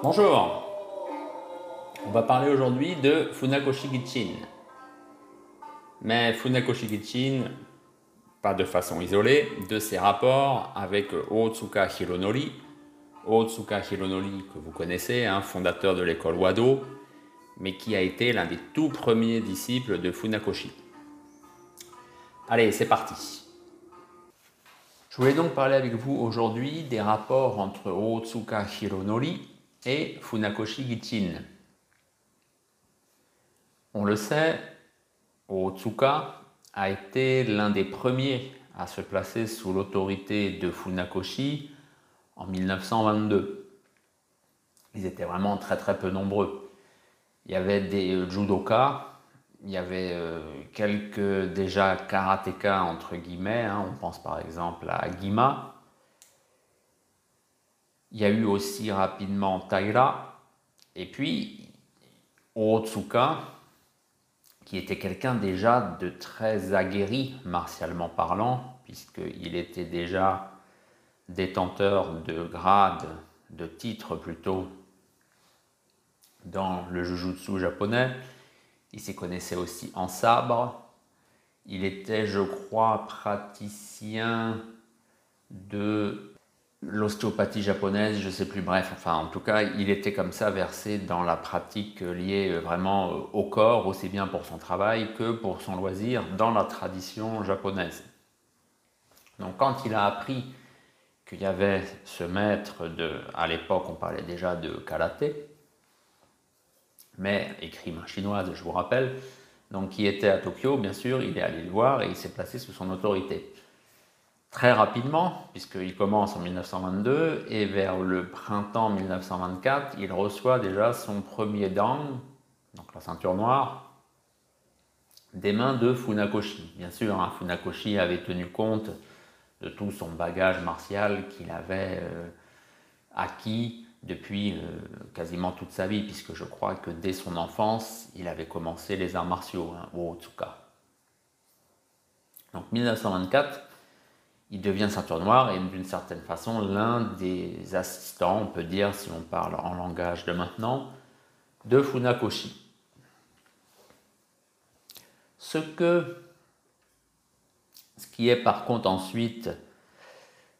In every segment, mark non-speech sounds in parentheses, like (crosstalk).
Bonjour, on va parler aujourd'hui de Funakoshi Gichin. Mais Funakoshi Gichin, pas de façon isolée, de ses rapports avec Otsuka Hironori. Otsuka Hironori, que vous connaissez, un fondateur de l'école Wado, mais qui a été l'un des tout premiers disciples de Funakoshi. Allez, c'est parti. Je voulais donc parler avec vous aujourd'hui des rapports entre Otsuka Hironori et Funakoshi Gichin. On le sait, Otsuka a été l'un des premiers à se placer sous l'autorité de Funakoshi en 1922. Ils étaient vraiment très très peu nombreux. Il y avait des judokas, il y avait euh, quelques déjà karatékas entre guillemets, hein. on pense par exemple à Gima. Il y a eu aussi rapidement Taira, et puis Otsuka, qui était quelqu'un déjà de très aguerri martialement parlant, puisqu'il était déjà détenteur de grades, de titres plutôt, dans le jujutsu japonais. Il s'y connaissait aussi en sabre. Il était, je crois, praticien de l'ostéopathie japonaise, je ne sais plus, bref, enfin en tout cas, il était comme ça versé dans la pratique liée vraiment au corps, aussi bien pour son travail que pour son loisir, dans la tradition japonaise. Donc quand il a appris qu'il y avait ce maître de, à l'époque on parlait déjà de karaté, mais écrit main chinoise, je vous rappelle, donc qui était à Tokyo, bien sûr, il est allé le voir et il s'est placé sous son autorité. Très rapidement, puisqu'il commence en 1922, et vers le printemps 1924, il reçoit déjà son premier dan, donc la ceinture noire, des mains de Funakoshi. Bien sûr, hein, Funakoshi avait tenu compte de tout son bagage martial qu'il avait euh, acquis depuis euh, quasiment toute sa vie, puisque je crois que dès son enfance, il avait commencé les arts martiaux, hein, au Otsuka. Donc 1924, il devient ceinture noire et d'une certaine façon l'un des assistants, on peut dire si on parle en langage de maintenant, de Funakoshi. Ce que, ce qui est par contre ensuite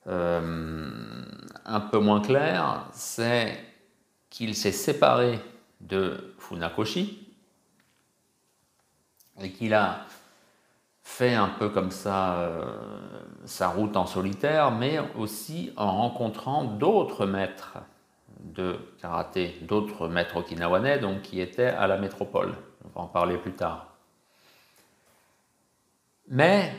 euh, un peu moins clair, c'est qu'il s'est séparé de Funakoshi et qu'il a fait un peu comme ça euh, sa route en solitaire, mais aussi en rencontrant d'autres maîtres de karaté, d'autres maîtres okinawanais, donc qui étaient à la métropole. On va en parler plus tard. Mais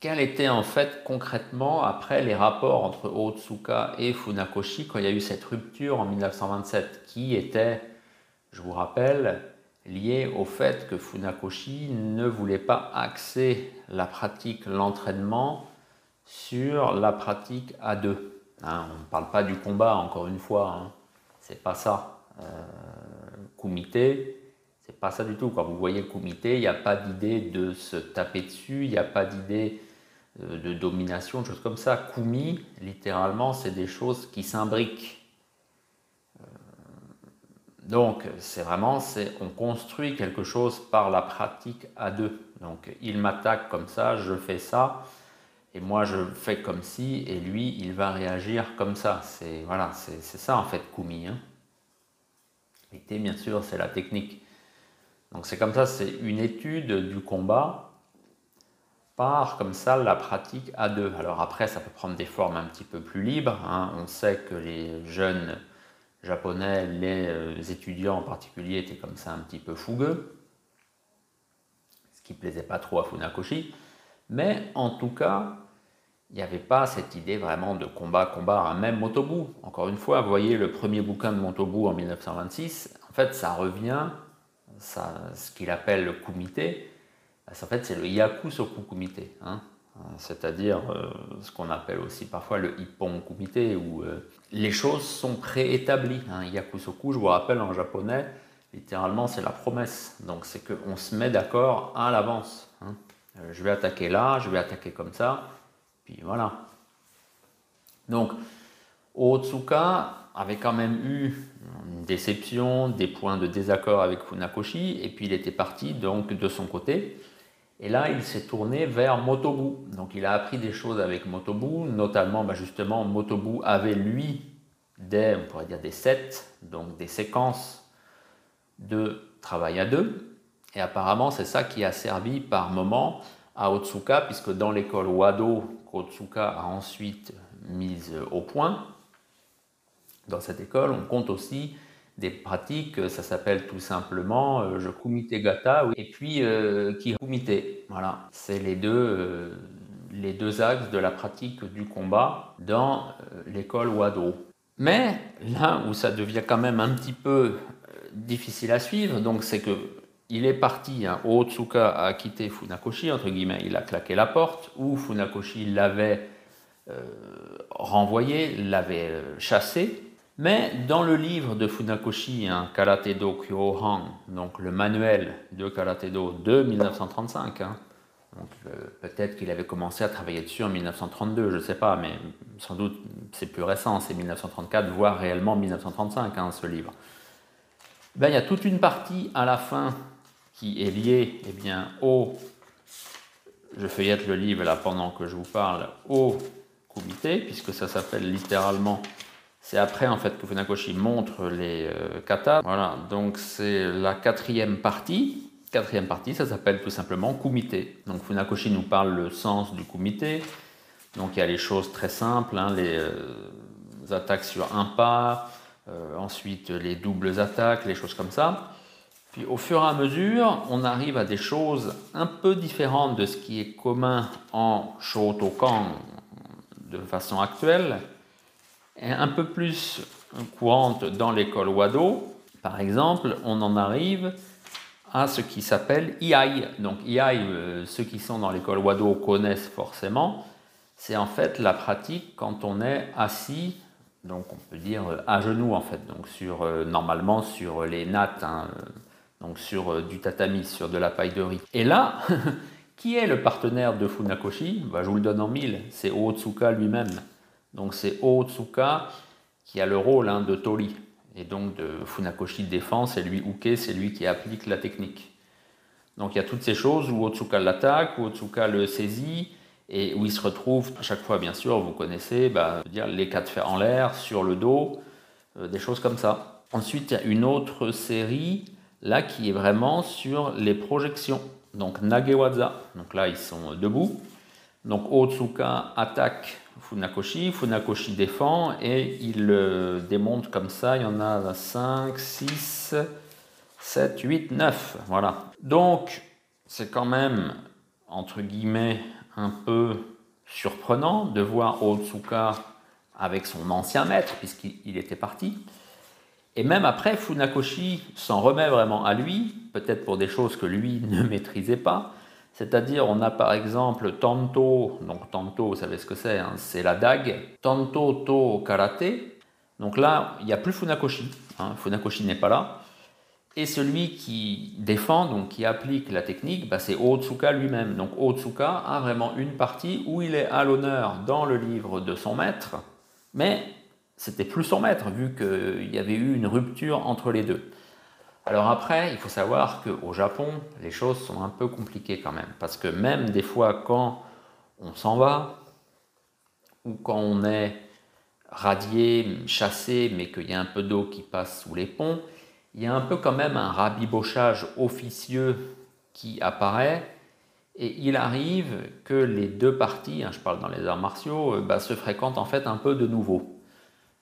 quels étaient en fait concrètement après les rapports entre Otsuka et Funakoshi quand il y a eu cette rupture en 1927 qui était, je vous rappelle, liée au fait que Funakoshi ne voulait pas axer la pratique, l'entraînement sur la pratique à deux. Hein, on ne parle pas du combat, encore une fois, hein. c'est pas ça. Euh, kumite, c'est pas ça du tout. Quand vous voyez le kumite, il n'y a pas d'idée de se taper dessus, il n'y a pas d'idée euh, de domination, de choses comme ça. Kumi, littéralement, c'est des choses qui s'imbriquent. Donc, c'est vraiment, on construit quelque chose par la pratique à deux. Donc, il m'attaque comme ça, je fais ça, et moi je fais comme si, et lui, il va réagir comme ça. C'est voilà, c'est, ça en fait Kumi. Hein. bien sûr, c'est la technique. Donc, c'est comme ça, c'est une étude du combat par comme ça la pratique à deux. Alors après, ça peut prendre des formes un petit peu plus libres. Hein. On sait que les jeunes japonais, les euh, étudiants en particulier, étaient comme ça un petit peu fougueux, ce qui plaisait pas trop à Funakoshi. Mais en tout cas, il n'y avait pas cette idée vraiment de combat-combat, hein. même Motobu. Encore une fois, vous voyez le premier bouquin de Motobu en 1926, en fait, ça revient, ça, ce qu'il appelle le kumite, en fait, c'est le yakusoku kumite, hein. C'est-à-dire euh, ce qu'on appelle aussi parfois le ippon kumite, où euh, les choses sont préétablies. Hein. Yakusoku, je vous rappelle en japonais, littéralement, c'est la promesse. Donc, c'est qu'on se met d'accord à l'avance. Hein. Euh, je vais attaquer là, je vais attaquer comme ça, puis voilà. Donc, Otsuka avait quand même eu une déception, des points de désaccord avec Funakoshi, et puis il était parti donc de son côté. Et là, il s'est tourné vers Motobu. Donc il a appris des choses avec Motobu, notamment bah, justement Motobu avait lui des, on pourrait dire des sets, donc des séquences de travail à deux. Et apparemment, c'est ça qui a servi par moment à Otsuka, puisque dans l'école Wado, qu'Otsuka a ensuite mise au point, dans cette école, on compte aussi des pratiques, ça s'appelle tout simplement euh, je kumite gata et puis euh. Voilà, c'est les deux, euh, les deux axes de la pratique du combat dans euh, l'école Wado. Mais là où ça devient quand même un petit peu difficile à suivre, donc c'est que il est parti, hein, Otsuka a quitté Funakoshi, entre guillemets, il a claqué la porte, ou Funakoshi l'avait renvoyé, l'avait chassé, mais dans le livre de Funakoshi, hein, Karate Do Kyohan, donc le manuel de Karate Do de 1935, hein, euh, peut-être qu'il avait commencé à travailler dessus en 1932, je ne sais pas, mais sans doute c'est plus récent, c'est 1934, voire réellement 1935, hein, ce livre. Ben, il y a toute une partie à la fin qui est liée eh bien, au, je feuillette le livre là pendant que je vous parle, au comité, puisque ça s'appelle littéralement c'est après en fait que Funakoshi montre les euh, katas. Voilà, donc c'est la quatrième partie. Quatrième partie, ça s'appelle tout simplement kumite. Donc Funakoshi nous parle le sens du kumite. Donc il y a les choses très simples, hein, les, euh, attaques sur un pas, euh, ensuite les doubles attaques, les choses comme ça. Puis au fur et à mesure, on arrive à des choses un peu différentes de ce qui est commun en Shotokan de façon actuelle est un peu plus courante dans l'école Wado. Par exemple, on en arrive à ce qui s'appelle IAI. Donc IAI, euh, ceux qui sont dans l'école Wado connaissent forcément. C'est en fait la pratique quand on est assis, donc on peut dire à genoux en fait, donc euh, normalement sur les nattes, hein, donc sur euh, du tatami, sur de la paille de riz. Et là, (laughs) qui est le partenaire de Funakoshi? Bah, Je vous le donne en mille, c'est Otsuka lui-même. Donc c'est Otsuka qui a le rôle hein, de Tori. Et donc de Funakoshi défend, c'est lui Uke, c'est lui qui applique la technique. Donc il y a toutes ces choses où Otsuka l'attaque, où Otsuka le saisit, et où il se retrouve à chaque fois, bien sûr, vous connaissez, bah, dire les cas de fer en l'air, sur le dos, euh, des choses comme ça. Ensuite, il y a une autre série, là, qui est vraiment sur les projections. Donc Nagewaza, donc là, ils sont debout. Donc Otsuka attaque Funakoshi, Funakoshi défend et il le démonte comme ça. Il y en a 5, 6, 7, 8, 9. Voilà. Donc, c'est quand même, entre guillemets, un peu surprenant de voir Otsuka avec son ancien maître, puisqu'il était parti. Et même après, Funakoshi s'en remet vraiment à lui, peut-être pour des choses que lui (laughs) ne maîtrisait pas. C'est-à-dire, on a par exemple Tanto, donc Tanto, vous savez ce que c'est, hein, c'est la dague, Tanto To Karate. Donc là, il n'y a plus Funakoshi, hein, Funakoshi n'est pas là. Et celui qui défend, donc qui applique la technique, bah, c'est Otsuka lui-même. Donc Otsuka a vraiment une partie où il est à l'honneur dans le livre de son maître, mais c'était plus son maître, vu qu'il y avait eu une rupture entre les deux. Alors après, il faut savoir qu'au Japon, les choses sont un peu compliquées quand même. Parce que même des fois, quand on s'en va, ou quand on est radié, chassé, mais qu'il y a un peu d'eau qui passe sous les ponts, il y a un peu quand même un rabibochage officieux qui apparaît. Et il arrive que les deux parties, hein, je parle dans les arts martiaux, euh, bah, se fréquentent en fait un peu de nouveau.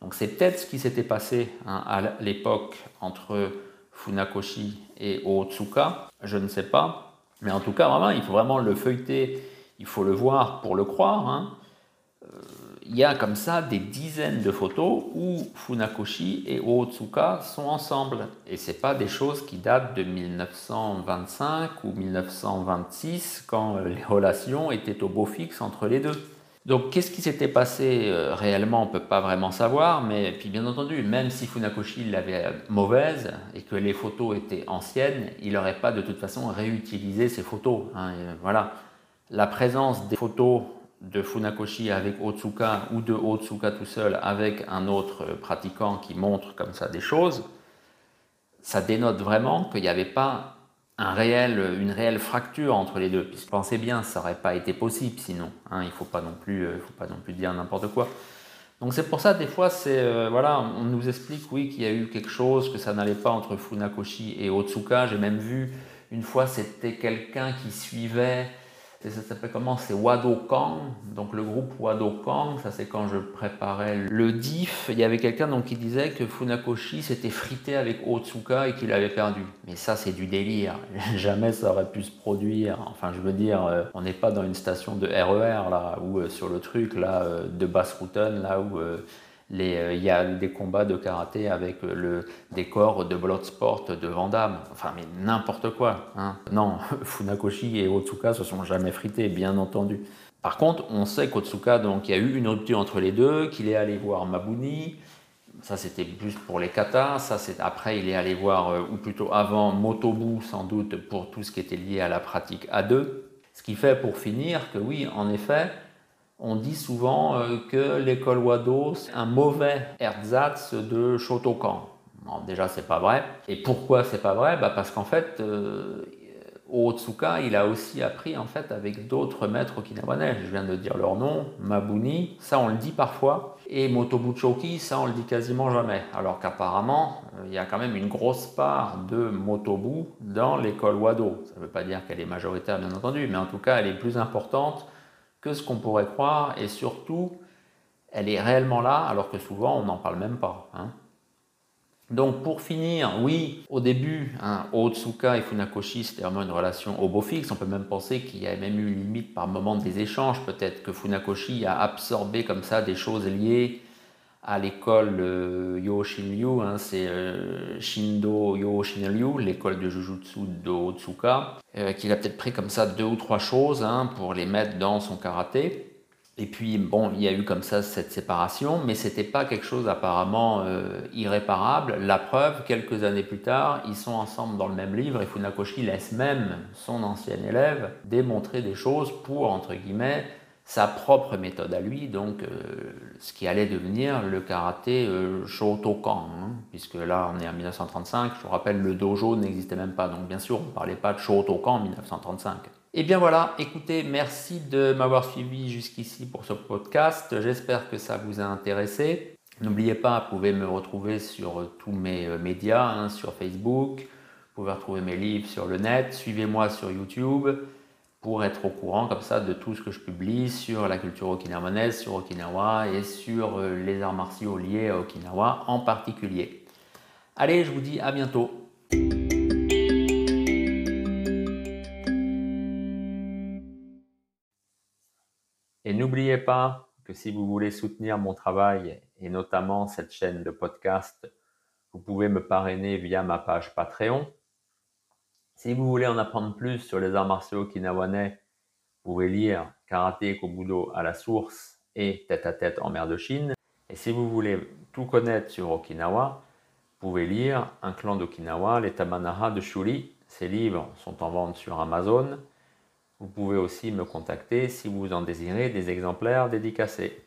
Donc c'est peut-être ce qui s'était passé hein, à l'époque entre Funakoshi et Otsuka, je ne sais pas. Mais en tout cas, vraiment, il faut vraiment le feuilleter, il faut le voir pour le croire. Hein. Euh, il y a comme ça des dizaines de photos où Funakoshi et Otsuka sont ensemble. Et ce pas des choses qui datent de 1925 ou 1926, quand euh, les relations étaient au beau fixe entre les deux. Donc qu'est-ce qui s'était passé euh, réellement, on ne peut pas vraiment savoir, mais puis bien entendu, même si Funakoshi l'avait mauvaise et que les photos étaient anciennes, il n'aurait pas de toute façon réutilisé ces photos. Hein, voilà. La présence des photos de Funakoshi avec Otsuka ou de Otsuka tout seul avec un autre pratiquant qui montre comme ça des choses, ça dénote vraiment qu'il n'y avait pas un réel, une réelle fracture entre les deux. pensez bien, ça n'aurait pas été possible sinon. Hein, il ne faut, pas non plus, euh, faut non plus dire n'importe quoi. Donc c'est pour ça, des fois, c'est euh, voilà, on nous explique, oui, qu'il y a eu quelque chose, que ça n'allait pas entre Funakoshi et Otsuka. J'ai même vu, une fois, c'était quelqu'un qui suivait ça s'appelle comment? C'est Wadokan. Donc le groupe Wadokan, ça c'est quand je préparais le diff. Il y avait quelqu'un donc qui disait que Funakoshi s'était frité avec Otsuka et qu'il avait perdu. Mais ça c'est du délire. (laughs) Jamais ça aurait pu se produire. Enfin je veux dire, euh, on n'est pas dans une station de RER e là, ou euh, sur le truc là euh, de Basse-Routen là où euh, il y a des combats de karaté avec le décor de Bloodsport de Vandame. Enfin, mais n'importe quoi. Hein. Non, (laughs) Funakoshi et Otsuka se sont jamais frités, bien entendu. Par contre, on sait qu'Otsuka, donc, il y a eu une rupture entre les deux, qu'il est allé voir Mabuni. Ça, c'était plus pour les katas. Ça, c'est après, il est allé voir, euh, ou plutôt avant, Motobu, sans doute, pour tout ce qui était lié à la pratique A2. Ce qui fait, pour finir, que oui, en effet, on dit souvent euh, que l'école Wado, c'est un mauvais ersatz de Shotokan. déjà, c'est pas vrai. Et pourquoi c'est pas vrai? Bah Parce qu'en fait, euh, Otsuka, il a aussi appris en fait avec d'autres maîtres okinawanais. Je viens de dire leur nom, Mabuni, ça on le dit parfois, et Motobuchoki, ça on le dit quasiment jamais. Alors qu'apparemment, euh, il y a quand même une grosse part de Motobu dans l'école Wado. Ça ne veut pas dire qu'elle est majoritaire, bien entendu, mais en tout cas, elle est plus importante que ce qu'on pourrait croire, et surtout, elle est réellement là, alors que souvent on n'en parle même pas. Hein. Donc pour finir, oui, au début, hein, Otsuka et Funakoshi, c'était vraiment une relation hobo-fixe. On peut même penser qu'il y a même eu limite par moment des échanges. Peut-être que Funakoshi a absorbé comme ça des choses liées à l'école euh, Yoshinryu, hein, c'est euh, Shindo Yoshinryu, l'école de Jujutsu de Otsuka, euh, qu'il a peut-être pris comme ça deux ou trois choses hein, pour les mettre dans son karaté. Et puis, bon, il y a eu comme ça cette séparation, mais c'était pas quelque chose apparemment irréparable. La preuve, quelques années plus tard, ils sont ensemble dans le même livre et Funakoshi laisse même son ancien élève démontrer des choses pour, entre guillemets, sa propre méthode à lui, donc euh, ce qui allait devenir le karaté euh, Shotokan, hein, puisque là on est en 1935, je vous rappelle le dojo n'existait même pas, donc bien sûr on ne parlait pas de Shotokan en 1935. Et eh bien voilà, écoutez, merci de m'avoir suivi jusqu'ici pour ce podcast, j'espère que ça vous a intéressé. N'oubliez pas, vous pouvez me retrouver sur tous mes euh, médias, hein, sur Facebook, vous pouvez retrouver mes livres sur le net, suivez-moi sur YouTube pour être au courant comme ça de tout ce que je publie sur la culture okinawanaise, sur Okinawa et sur euh, les arts martiaux liés à Okinawa en particulier. Allez, je vous dis à bientôt. Et n'oubliez pas que si vous voulez soutenir mon travail et notamment cette chaîne de podcast, vous pouvez me parrainer via ma page Patreon si vous voulez en apprendre plus sur les arts martiaux okinawanais, vous pouvez lire Karaté Kobudo à la source et Tête à tête en mer de Chine. Et si vous voulez tout connaître sur Okinawa, vous pouvez lire Un clan d'Okinawa, les Tamanaha de Shuri. Ces livres sont en vente sur Amazon. Vous pouvez aussi me contacter si vous en désirez des exemplaires dédicacés.